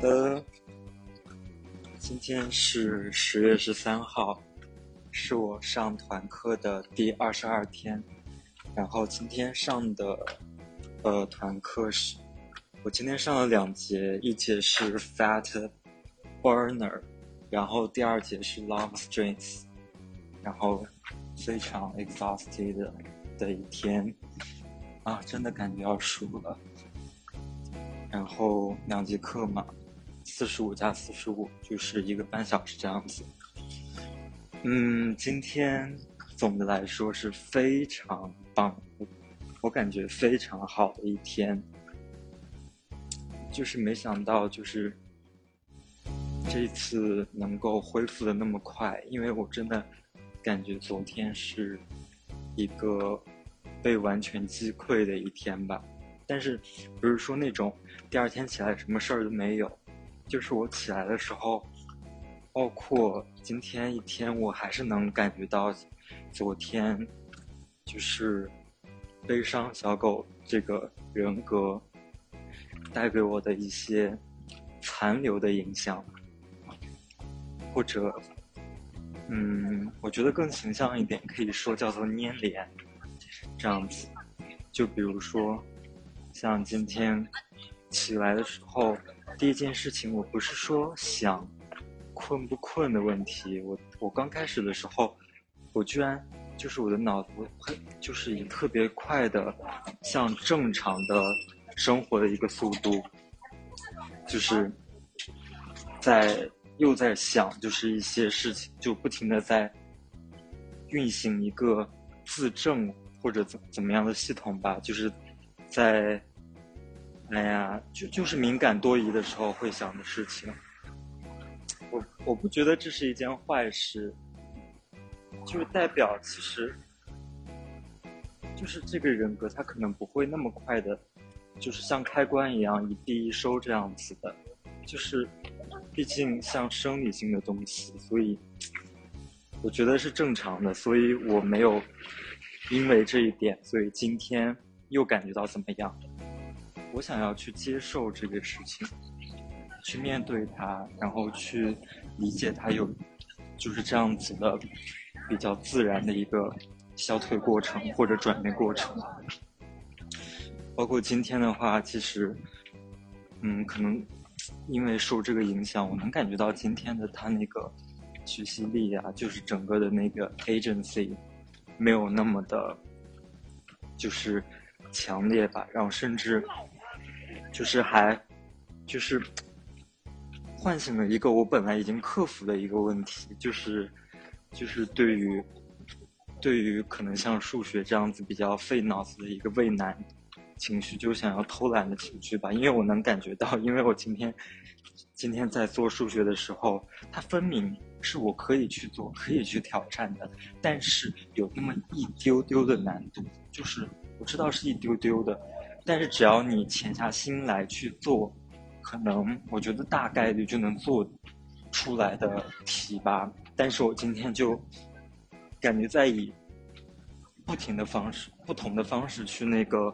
的，今天是十月十三号，是我上团课的第二十二天。然后今天上的呃团课是，我今天上了两节，一节是 Fat Burner，然后第二节是 Love Strength，然后非常 exhausted 的一天啊，真的感觉要输了。然后两节课嘛。四十五加四十五就是一个半小时这样子。嗯，今天总的来说是非常棒，我感觉非常好的一天。就是没想到，就是这次能够恢复的那么快，因为我真的感觉昨天是一个被完全击溃的一天吧。但是不是说那种第二天起来什么事儿都没有。就是我起来的时候，包括今天一天，我还是能感觉到昨天就是悲伤小狗这个人格带给我的一些残留的影响，或者，嗯，我觉得更形象一点，可以说叫做粘连这样子。就比如说，像今天起来的时候。第一件事情，我不是说想困不困的问题，我我刚开始的时候，我居然就是我的脑子很就是以特别快的，像正常的生活的一个速度，就是在又在想，就是一些事情就不停的在运行一个自证或者怎怎么样的系统吧，就是在。哎呀，就就是敏感多疑的时候会想的事情。我我不觉得这是一件坏事，就是代表其实，就是这个人格他可能不会那么快的，就是像开关一样一闭一收这样子的，就是毕竟像生理性的东西，所以我觉得是正常的，所以我没有因为这一点，所以今天又感觉到怎么样。我想要去接受这个事情，去面对它，然后去理解它，有就是这样子的比较自然的一个消退过程或者转变过程。包括今天的话，其实，嗯，可能因为受这个影响，我能感觉到今天的他那个学习力啊，就是整个的那个 agency 没有那么的，就是强烈吧，然后甚至。就是还，就是唤醒了一个我本来已经克服的一个问题，就是，就是对于，对于可能像数学这样子比较费脑子的一个畏难情绪，就想要偷懒的情绪吧。因为我能感觉到，因为我今天，今天在做数学的时候，它分明是我可以去做、可以去挑战的，但是有那么一丢丢的难度，就是我知道是一丢丢的。但是只要你潜下心来去做，可能我觉得大概率就能做出来的题吧。但是我今天就感觉在以不停的方式、不同的方式去那个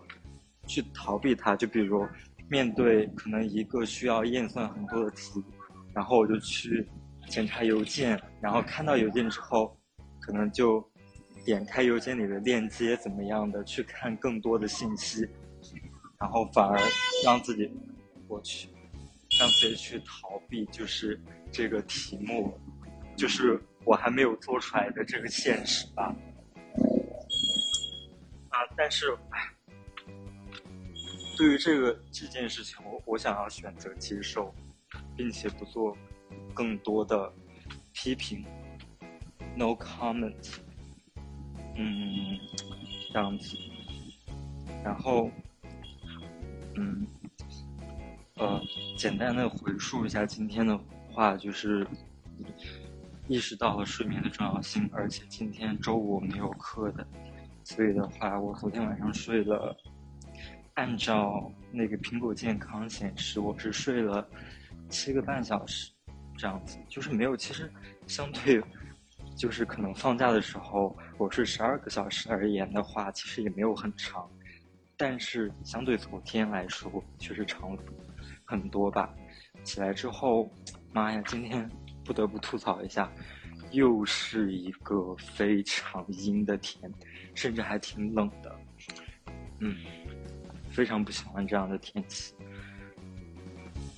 去逃避它。就比如面对可能一个需要验算很多的题，然后我就去检查邮件，然后看到邮件之后，可能就点开邮件里的链接，怎么样的去看更多的信息。然后反而让自己过去，让自己去逃避，就是这个题目，就是我还没有做出来的这个现实吧。啊，但是，对于这个这件事情，我我想要选择接受，并且不做更多的批评，no comment。嗯，这样子，然后。嗯，呃，简单的回述一下今天的话，就是意识到了睡眠的重要性，而且今天周五没有课的，所以的话，我昨天晚上睡了，按照那个苹果健康显示，我是睡了七个半小时，这样子，就是没有，其实相对，就是可能放假的时候我睡十二个小时而言的话，其实也没有很长。但是相对昨天来说，确实长了很多吧。起来之后，妈呀，今天不得不吐槽一下，又是一个非常阴的天，甚至还挺冷的。嗯，非常不喜欢这样的天气。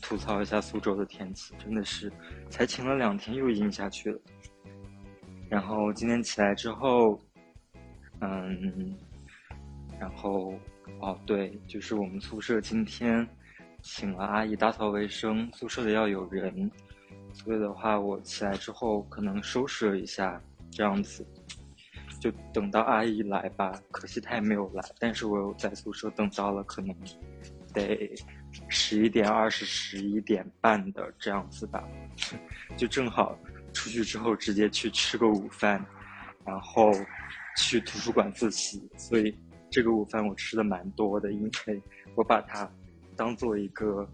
吐槽一下苏州的天气，真的是才晴了两天又阴下去了。然后今天起来之后，嗯，然后哦对，就是我们宿舍今天请了阿姨打扫卫生，宿舍里要有人，所以的话我起来之后可能收拾了一下，这样子，就等到阿姨来吧。可惜她也没有来，但是我有在宿舍等到了，可能得。十一点二十、十一点半的这样子吧，就正好出去之后直接去吃个午饭，然后去图书馆自习。所以这个午饭我吃的蛮多的，因为我把它当做一个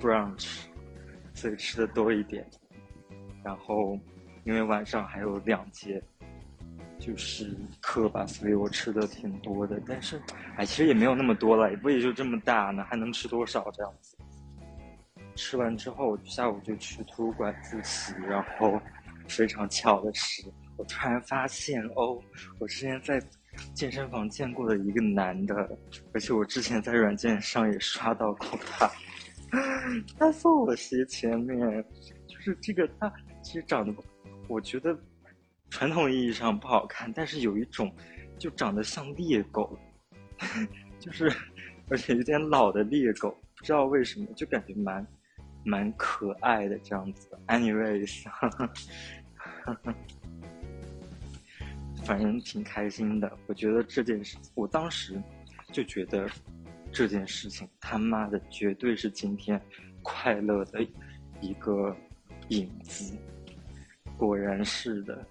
brunch，所以吃的多一点。然后因为晚上还有两节。就是课吧，所以我吃的挺多的，但是，哎，其实也没有那么多了，也不也就这么大呢，还能吃多少这样子？吃完之后，下午就去图书馆自习，然后非常巧的是，我突然发现哦，我之前在健身房见过的一个男的，而且我之前在软件上也刷到过他，他坐我斜前面，就是这个他其实长得，我觉得。传统意义上不好看，但是有一种就长得像猎狗，就是而且有点老的猎狗，不知道为什么就感觉蛮蛮可爱的这样子。Anyways，哈哈哈反正挺开心的。我觉得这件事，我当时就觉得这件事情他妈的绝对是今天快乐的一个影子。果然是的。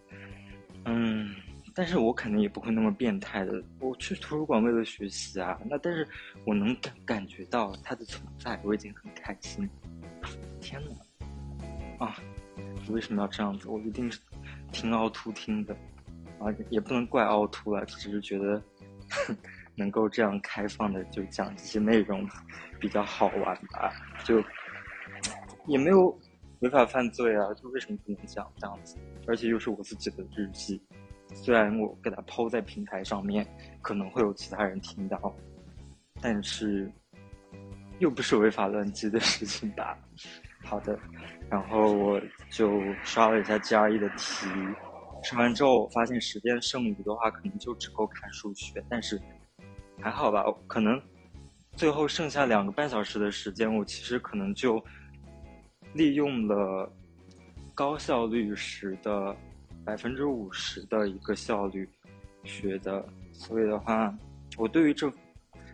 嗯，但是我肯定也不会那么变态的。我去图书馆为了学习啊，那但是我能感感觉到它的存在，我已经很开心。天哪，啊，为什么要这样子？我一定是听凹凸听的，啊，也不能怪凹凸了，只是觉得 能够这样开放的就讲这些内容比较好玩吧，就也没有。违法犯罪啊！就为什么不能讲这样子？而且又是我自己的日记，虽然我给它抛在平台上面，可能会有其他人听到，但是又不是违法乱纪的事情吧？好的，然后我就刷了一下 GRE 的题，吃完之后我发现时间剩余的话，可能就只够看数学，但是还好吧？可能最后剩下两个半小时的时间，我其实可能就。利用了高效率时的百分之五十的一个效率学的，所以的话，我对于这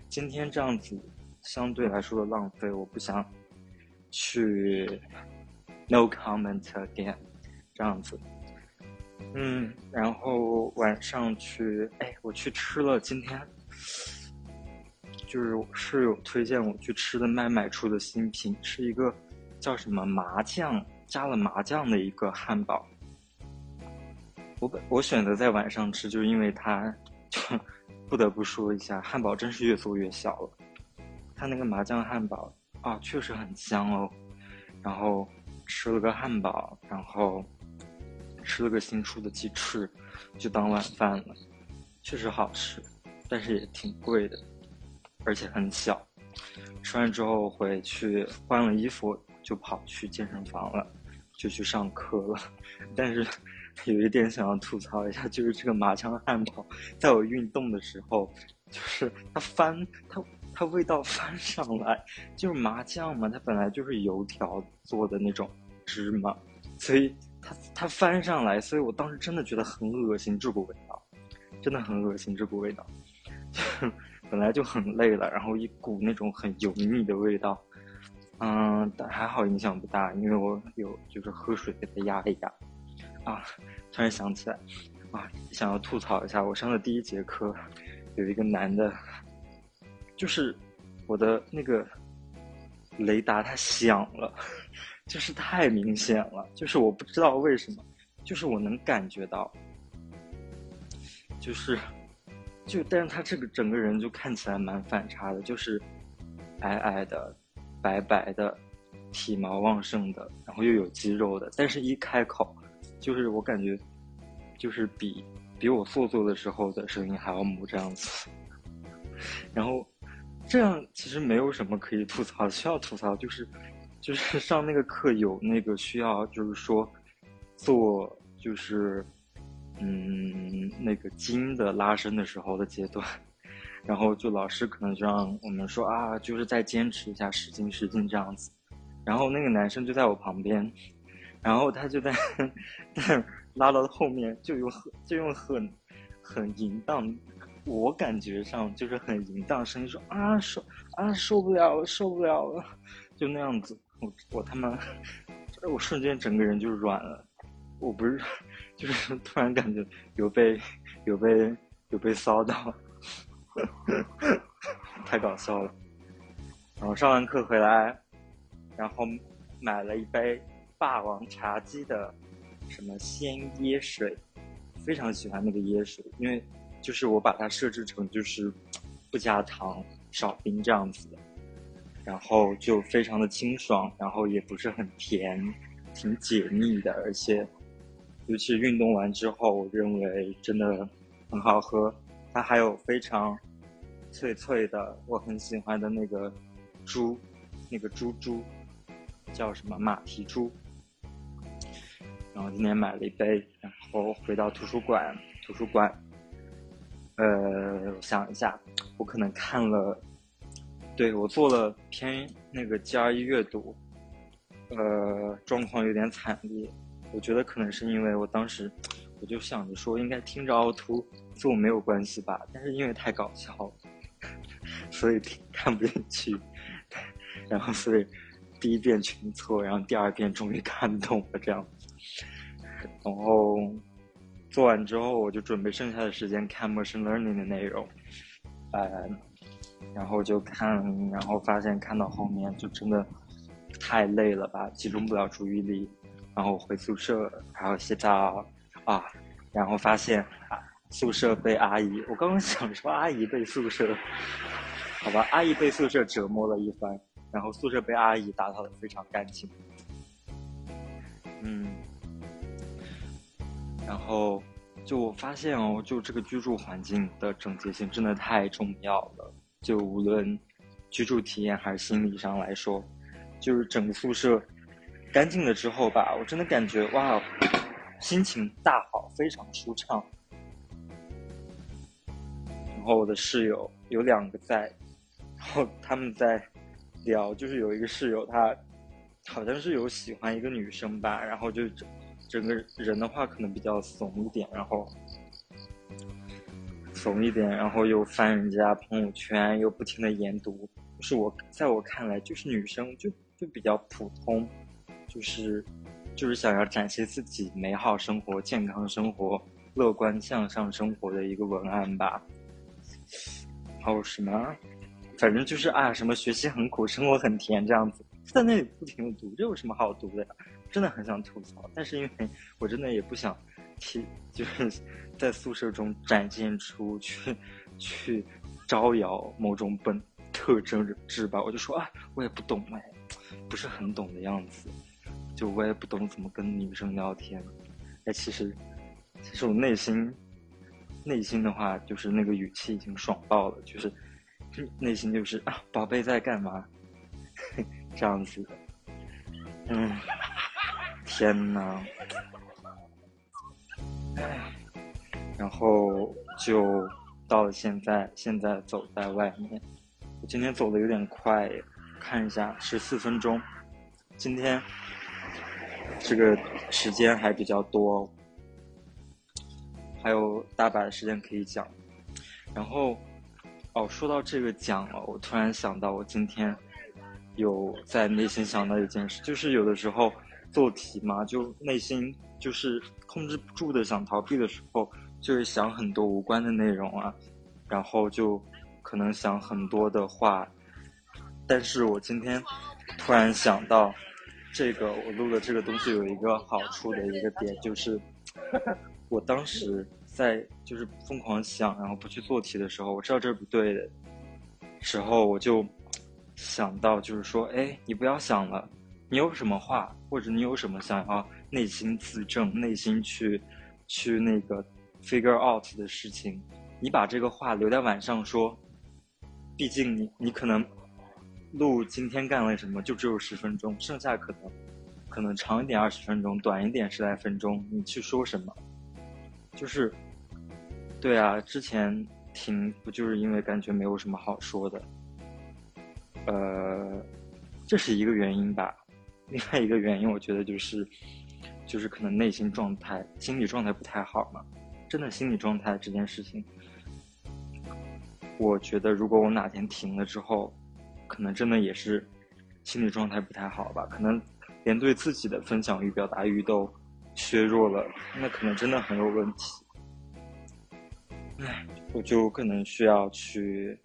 今天这样子相对来说的浪费，我不想去 no comment again 这样子。嗯，然后晚上去，哎，我去吃了今天就是室友推荐我去吃的麦麦出的新品，是一个。叫什么麻酱加了麻酱的一个汉堡，我本我选择在晚上吃，就是因为它，就不得不说一下，汉堡真是越做越小了。它那个麻酱汉堡啊，确实很香哦。然后吃了个汉堡，然后吃了个新出的鸡翅，就当晚饭了。确实好吃，但是也挺贵的，而且很小。吃完之后回去换了衣服。就跑去健身房了，就去上课了。但是 有一点想要吐槽一下，就是这个麻酱汉堡，在我运动的时候，就是它翻，它它味道翻上来，就是麻酱嘛，它本来就是油条做的那种芝麻，所以它它翻上来，所以我当时真的觉得很恶心这股味道，真的很恶心这股味道，本来就很累了，然后一股那种很油腻的味道。嗯，但还好影响不大，因为我有就是喝水给它压一压。啊，突然想起来，啊，想要吐槽一下，我上的第一节课，有一个男的，就是我的那个雷达它响了，就是太明显了，就是我不知道为什么，就是我能感觉到，就是就但是他这个整个人就看起来蛮反差的，就是矮矮的。白白的，体毛旺盛的，然后又有肌肉的，但是一开口，就是我感觉，就是比比我做作的时候的声音还要母这样子。然后这样其实没有什么可以吐槽，需要吐槽就是就是上那个课有那个需要，就是说做就是嗯那个筋的拉伸的时候的阶段。然后就老师可能就让我们说啊，就是再坚持一下，使劲使劲这样子。然后那个男生就在我旁边，然后他就在 在拉到后面，就用很就用很很淫荡，我感觉上就是很淫荡声音说啊受啊受不了了受不了了，就那样子。我我他妈，我瞬间整个人就软了。我不是，就是突然感觉有被有被有被骚到。太搞笑了。然后上完课回来，然后买了一杯霸王茶姬的什么鲜椰水，非常喜欢那个椰水，因为就是我把它设置成就是不加糖、少冰这样子的，然后就非常的清爽，然后也不是很甜，挺解腻的，而且尤其运动完之后，我认为真的很好喝。它还有非常脆脆的，我很喜欢的那个猪，那个猪猪叫什么马蹄猪。然后今天买了一杯，然后回到图书馆，图书馆，呃，我想一下，我可能看了，对我做了偏那个 GRE 阅读，呃，状况有点惨烈，我觉得可能是因为我当时。我就想着说，应该听着凹凸做没有关系吧，但是因为太搞笑了，所以看不进去。然后所以第一遍全错，然后第二遍终于看懂了这样。然后做完之后，我就准备剩下的时间看 machine learning 的内容。呃，然后就看，然后发现看到后面就真的太累了吧，集中不了注意力。然后回宿舍，还要洗澡。啊，然后发现，宿舍被阿姨，我刚刚想说阿姨被宿舍，好吧，阿姨被宿舍折磨了一番，然后宿舍被阿姨打扫的非常干净，嗯，然后就我发现哦，就这个居住环境的整洁性真的太重要了，就无论居住体验还是心理上来说，就是整个宿舍干净了之后吧，我真的感觉哇。心情大好，非常舒畅。然后我的室友有两个在，然后他们在聊，就是有一个室友他好像是有喜欢一个女生吧，然后就整整个人的话可能比较怂一点，然后怂一点，然后又翻人家朋友圈，又不停的研读。就是我在我看来，就是女生就就比较普通，就是。就是想要展现自己美好生活、健康生活、乐观向上生活的一个文案吧。还有什么？反正就是啊，什么学习很苦，生活很甜这样子，在那里不停的读，这有什么好读的呀？真的很想吐槽，但是因为我真的也不想替，就是在宿舍中展现出去去招摇某种本特征质吧，我就说啊，我也不懂哎，不是很懂的样子。就我也不懂怎么跟女生聊天，哎，其实，其实我内心，内心的话就是那个语气已经爽爆了，就是，内心就是啊，宝贝在干嘛？这样子的，嗯，天呐，然后就到了现在，现在走在外面，我今天走的有点快，看一下十四分钟，今天。这个时间还比较多，还有大把的时间可以讲。然后，哦，说到这个讲了，我突然想到，我今天有在内心想到一件事，就是有的时候做题嘛，就内心就是控制不住的想逃避的时候，就会想很多无关的内容啊，然后就可能想很多的话。但是我今天突然想到。这个我录的这个东西有一个好处的一个点，就是 我当时在就是疯狂想，然后不去做题的时候，我知道这是不对的时候，我就想到就是说，哎，你不要想了，你有什么话，或者你有什么想要内心自证、内心去去那个 figure out 的事情，你把这个话留在晚上说。毕竟你你可能录今天干了什么就只有十分钟，剩下可能可能长一点二十分钟，短一点十来分钟，你去说什么？就是对啊，之前停不就是因为感觉没有什么好说的？呃，这是一个原因吧。另外一个原因，我觉得就是就是可能内心状态、心理状态不太好嘛。真的心理状态这件事情。我觉得，如果我哪天停了之后，可能真的也是心理状态不太好吧？可能连对自己的分享欲、表达欲都削弱了，那可能真的很有问题。唉，我就可能需要去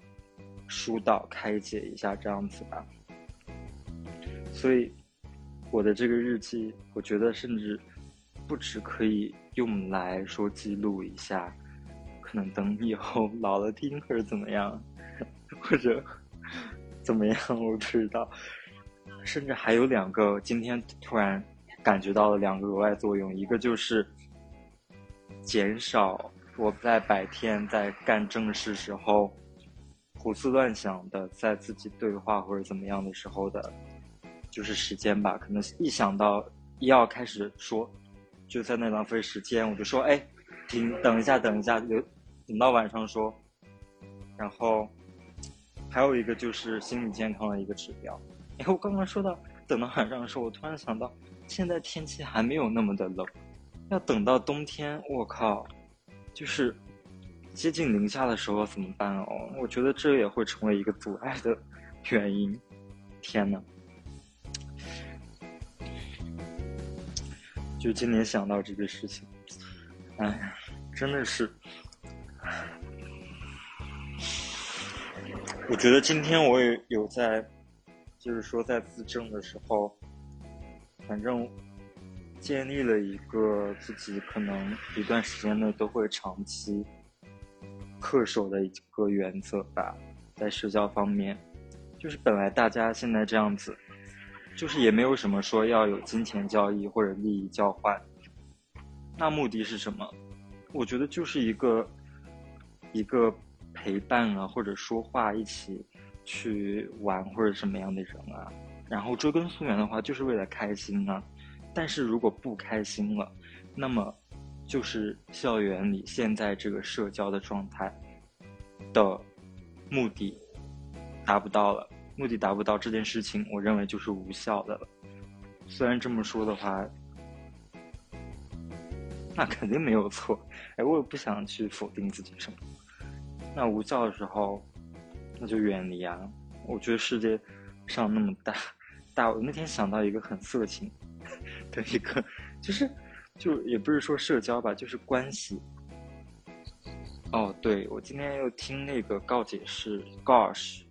疏导、开解一下这样子吧。所以，我的这个日记，我觉得甚至不止可以用来说记录一下。可能等以后 老了听，或者怎么样，或者 怎么样，我不知道。甚至还有两个，今天突然感觉到了两个额外作用，一个就是减少我在白天在干正事时候胡思乱想的，在自己对话或者怎么样的时候的，就是时间吧。可能一想到要开始说，就在那浪费时间，我就说，哎，停，等一下，等一下，留。等到晚上说，然后还有一个就是心理健康的一个指标。哎，我刚刚说到等到晚上的时候，我突然想到，现在天气还没有那么的冷，要等到冬天，我靠，就是接近零下的时候怎么办哦？我觉得这也会成为一个阻碍的原因。天呐，就今年想到这个事情，哎呀，真的是。我觉得今天我也有在，就是说在自证的时候，反正建立了一个自己可能一段时间内都会长期恪守的一个原则吧，在社交方面，就是本来大家现在这样子，就是也没有什么说要有金钱交易或者利益交换，那目的是什么？我觉得就是一个一个。陪伴啊，或者说话，一起去玩或者什么样的人啊，然后追根溯源的话，就是为了开心啊。但是如果不开心了，那么就是校园里现在这个社交的状态的目的达不到了，目的达不到这件事情，我认为就是无效的了。虽然这么说的话，那肯定没有错。哎，我也不想去否定自己什么。那无效的时候，那就远离啊！我觉得世界上那么大，大。我那天想到一个很色情的一个，就是，就也不是说社交吧，就是关系。哦，对，我今天又听那个告解是 Gosh，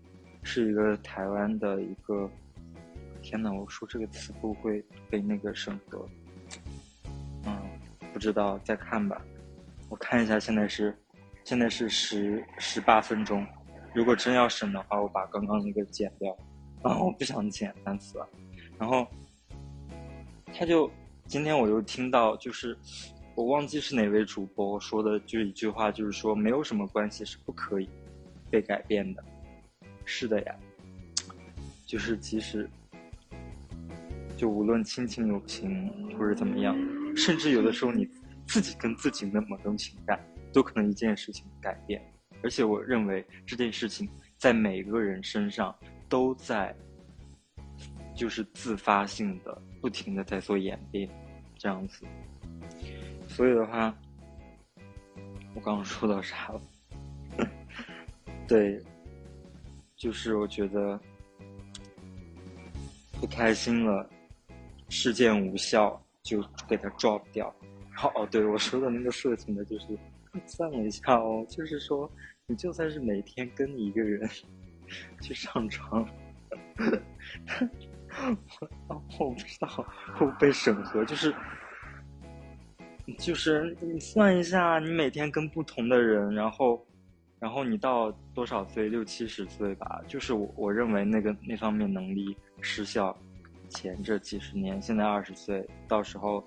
是一个台湾的一个。天呐，我说这个词不会被那个审核。嗯，不知道，再看吧。我看一下，现在是。现在是十十八分钟，如果真要审的话，我把刚刚那个剪掉。啊，我不想剪单词了。然后，他就今天我又听到，就是我忘记是哪位主播说的，就一句话，就是说没有什么关系是不可以被改变的。是的呀，就是其实就无论亲情友情或者怎么样，甚至有的时候你自己跟自己的某种情感。都可能一件事情改变，而且我认为这件事情在每个人身上都在，就是自发性的、不停的在做演变，这样子。所以的话，我刚刚说到啥了？对，就是我觉得不开心了，事件无效就给它 drop 掉。哦，对我说的那个色情的，就是。算了一下哦，就是说，你就算是每天跟一个人 去上床，我我不知道会不会审核，就是，就是你算一下，你每天跟不同的人，然后，然后你到多少岁，六七十岁吧，就是我我认为那个那方面能力失效，前这几十年，现在二十岁，到时候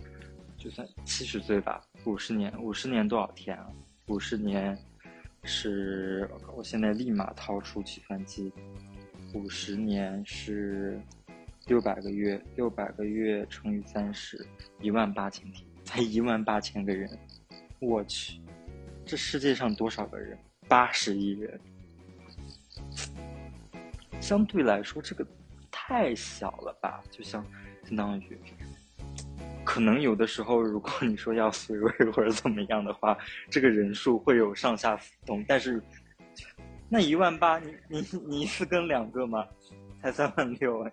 就算七十岁吧，五十年，五十年多少天啊？五十年是，我现在立马掏出计算机，五十年是六百个月，六百个月乘以三十，一万八千天，才一万八千个人，我去，这世界上多少个人？八十亿人，相对来说，这个太小了吧？就像相当于。可能有的时候，如果你说要随位或者怎么样的话，这个人数会有上下浮动。但是，那一万八，你你你一次跟两个吗？才三万六哎！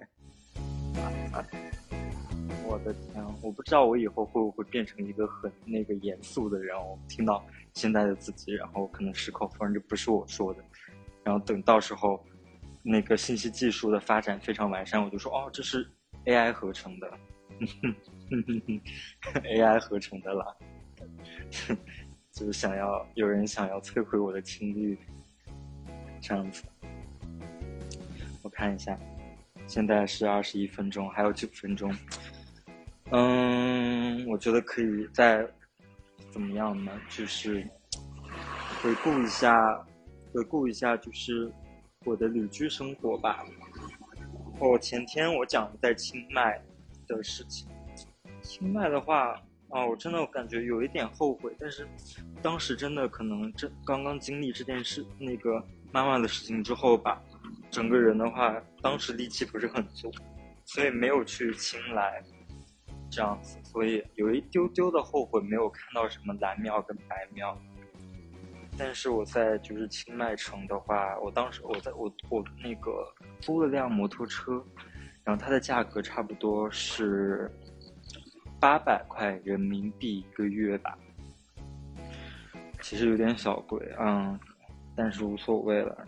我的天，我不知道我以后会不会变成一个很那个严肃的人。我听到现在的自己，然后可能矢口否认这不是我说的。然后等到时候，那个信息技术的发展非常完善，我就说哦，这是 AI 合成的。AI 合成的啦，就是想要有人想要摧毁我的情侣，这样子。我看一下，现在是二十一分钟，还有九分钟。嗯，我觉得可以再怎么样呢？就是回顾一下，回顾一下，就是我的旅居生活吧。哦，前天我讲在清迈。的事情，清迈的话，啊，我真的感觉有一点后悔，但是当时真的可能这刚刚经历这件事，那个妈妈的事情之后吧，整个人的话，当时力气不是很足，所以没有去清莱，这样子，所以有一丢丢的后悔，没有看到什么蓝庙跟白庙。但是我在就是清迈城的话，我当时我在我我那个租了辆摩托车。然后它的价格差不多是八百块人民币一个月吧，其实有点小贵，嗯，但是无所谓了。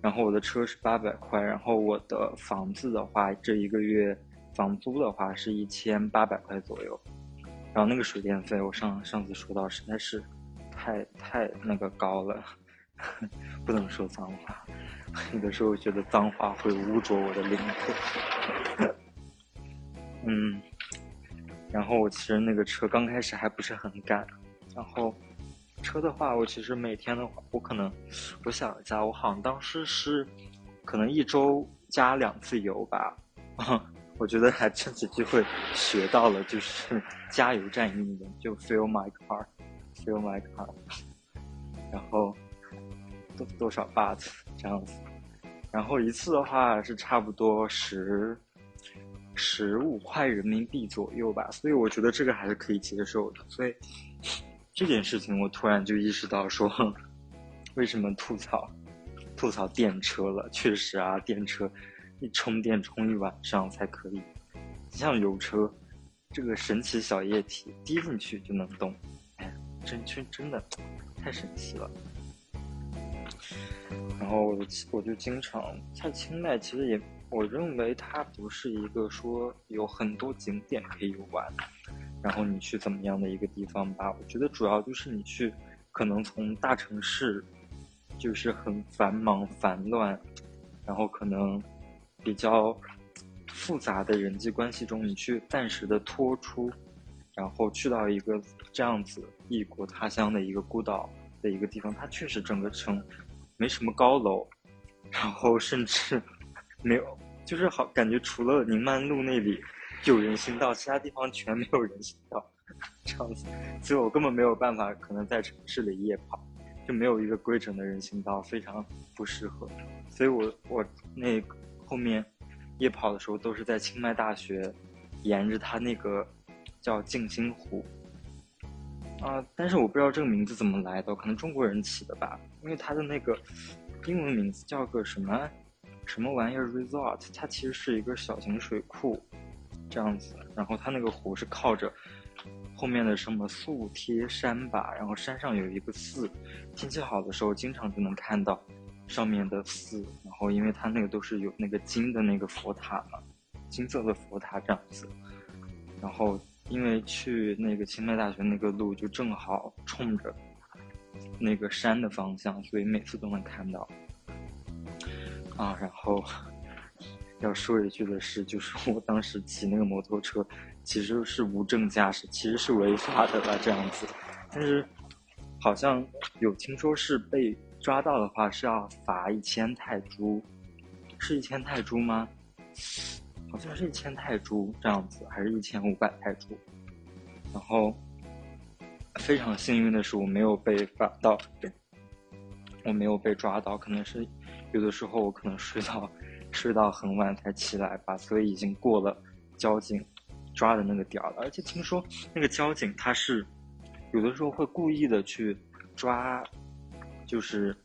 然后我的车是八百块，然后我的房子的话，这一个月房租的话是一千八百块左右。然后那个水电费，我上上次说到实在是太太那个高了，不能说脏话。有的时候觉得脏话会污浊我的灵魂。嗯，然后我其实那个车刚开始还不是很赶，然后车的话，我其实每天的话，我可能我想一下，我好像当时是可能一周加两次油吧。我觉得还趁此机会学到了，就是 加油站英文，就 fill my car，fill my car，然后。多多少 but 这样子，然后一次的话是差不多十十五块人民币左右吧，所以我觉得这个还是可以接受的。所以这件事情我突然就意识到说，为什么吐槽吐槽电车了？确实啊，电车一充电充一晚上才可以，像油车这个神奇小液体滴进去就能动，哎，真真真的太神奇了。然后我我就经常在清迈，其实也我认为它不是一个说有很多景点可以玩，然后你去怎么样的一个地方吧。我觉得主要就是你去，可能从大城市，就是很繁忙繁乱，然后可能比较复杂的人际关系中，你去暂时的脱出，然后去到一个这样子异国他乡的一个孤岛的一个地方，它确实整个城。没什么高楼，然后甚至 没有，就是好感觉除了宁曼路那里有人行道，其他地方全没有人行道，这样子，所以我根本没有办法可能在城市里夜跑，就没有一个规整的人行道，非常不适合。所以我我那后面夜跑的时候都是在清迈大学，沿着它那个叫静心湖。啊，但是我不知道这个名字怎么来的，可能中国人起的吧，因为它的那个英文名字叫个什么什么玩意儿 resort，它其实是一个小型水库这样子，然后它那个湖是靠着后面的什么素贴山吧，然后山上有一个寺，天气好的时候经常就能看到上面的寺，然后因为它那个都是有那个金的那个佛塔嘛，金色的佛塔这样子，然后。因为去那个清迈大学那个路就正好冲着那个山的方向，所以每次都能看到。啊，然后要说一句的是，就是我当时骑那个摩托车，其实是无证驾驶，其实是违法的吧，这样子。但是好像有听说是被抓到的话是要罚一千泰铢，是一千泰铢吗？好像是一千泰铢这样子，还是一千五百泰铢？然后非常幸运的是，我没有被罚到，我没有被抓到，可能是有的时候我可能睡到。睡到很晚才起来吧，所以已经过了交警抓的那个点儿了。而且听说那个交警他是有的时候会故意的去抓，就是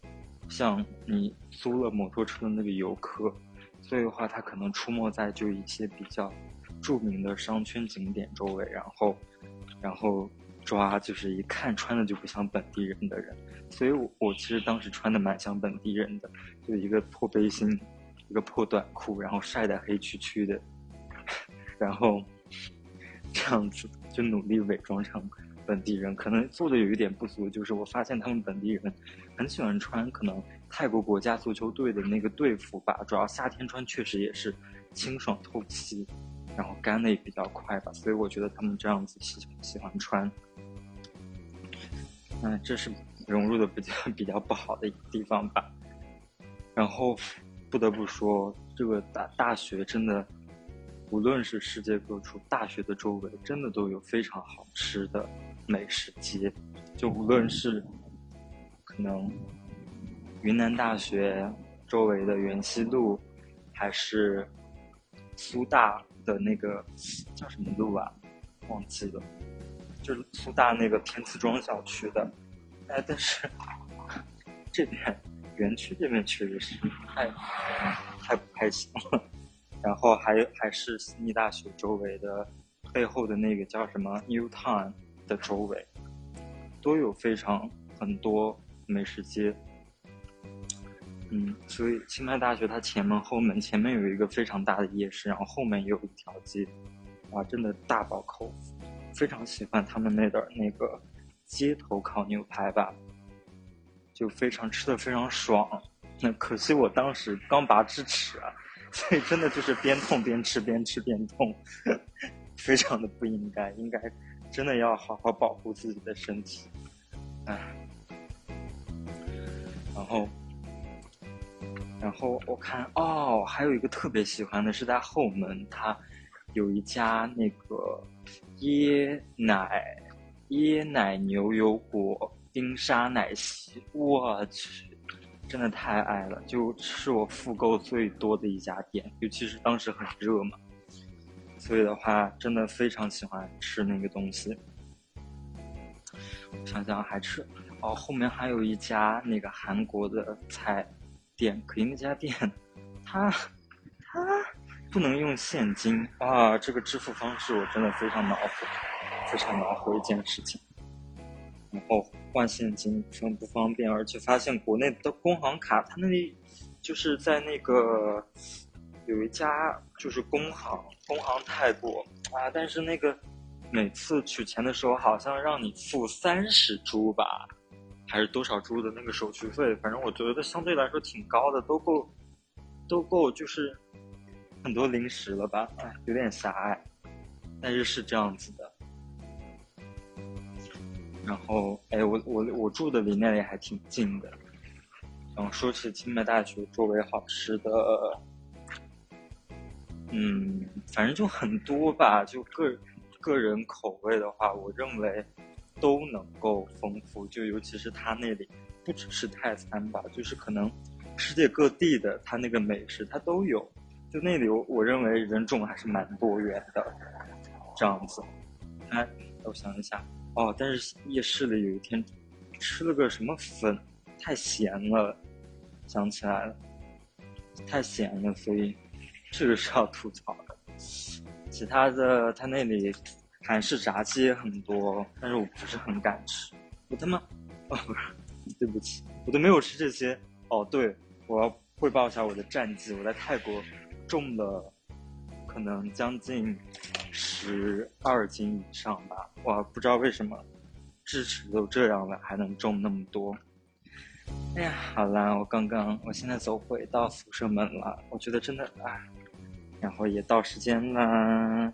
像你租了摩托车的那个游客，所以的话他可能出没在就一些比较著名的商圈景点周围，然后然后抓就是一看穿的就不像本地人的人。所以我我其实当时穿的蛮像本地人的，就一个破背心。一个破短裤，然后晒得黑黢黢的，然后这样子就努力伪装成本地人。可能做的有一点不足，就是我发现他们本地人很喜欢穿可能泰国国家足球队的那个队服吧，主要夏天穿确实也是清爽透气，然后干的也比较快吧，所以我觉得他们这样子喜喜欢穿。嗯，这是融入的比较 比较不好的一个地方吧，然后。不得不说，这个大大学真的，无论是世界各处，大学的周围真的都有非常好吃的美食街。就无论是可能云南大学周围的元西路，还是苏大的那个叫什么路啊？忘记了，就是苏大那个天慈庄小区的。哎，但是 这边。园区这边确实是太太不开心了，然后还还是悉尼大学周围的背后的那个叫什么 New Town 的周围，都有非常很多美食街。嗯，所以清迈大学它前门后门前面有一个非常大的夜市，然后后面也有一条街，哇，真的大饱口福，非常喜欢他们那点那个街头烤牛排吧。就非常吃的非常爽，那可惜我当时刚拔智齿啊，所以真的就是边痛边吃，边吃边痛，非常的不应该，应该真的要好好保护自己的身体，哎，然后，然后我看哦，还有一个特别喜欢的是在后门，它有一家那个椰奶椰奶牛油果。冰沙奶昔，我去，真的太爱了，就是我复购最多的一家店，尤其是当时很热嘛，所以的话，真的非常喜欢吃那个东西。想想还吃，哦，后面还有一家那个韩国的菜店，可以那家店，它 它不能用现金啊，这个支付方式我真的非常恼火，非常恼火一件事情。然后换现金非常不方便，而且发现国内的工行卡，它那里就是在那个有一家就是工行，工行泰国啊，但是那个每次取钱的时候好像让你付三十铢吧，还是多少株的那个手续费，反正我觉得相对来说挺高的，都够都够就是很多零食了吧，哎，有点狭隘，但是是这样子的。然后，哎，我我我住的离那里还挺近的。然后说起清迈大学周围好吃的，嗯，反正就很多吧。就个个人口味的话，我认为都能够丰富。就尤其是他那里，不只是泰餐吧，就是可能世界各地的他那个美食他都有。就那里，我我认为人种还是蛮多元的，这样子。哎，我想一下。哦，但是夜市里有一天吃了个什么粉，太咸了，想起来了，太咸了，所以这个是要吐槽的。其他的，他那里韩式炸鸡也很多，但是我不是很敢吃。我他妈，哦不是，对不起，我都没有吃这些。哦，对，我要汇报一下我的战绩，我在泰国重了可能将近。十二斤以上吧，哇，不知道为什么智齿都这样了，还能重那么多。哎呀，好啦，我刚刚，我现在走回到宿舍门了，我觉得真的，哎，然后也到时间啦。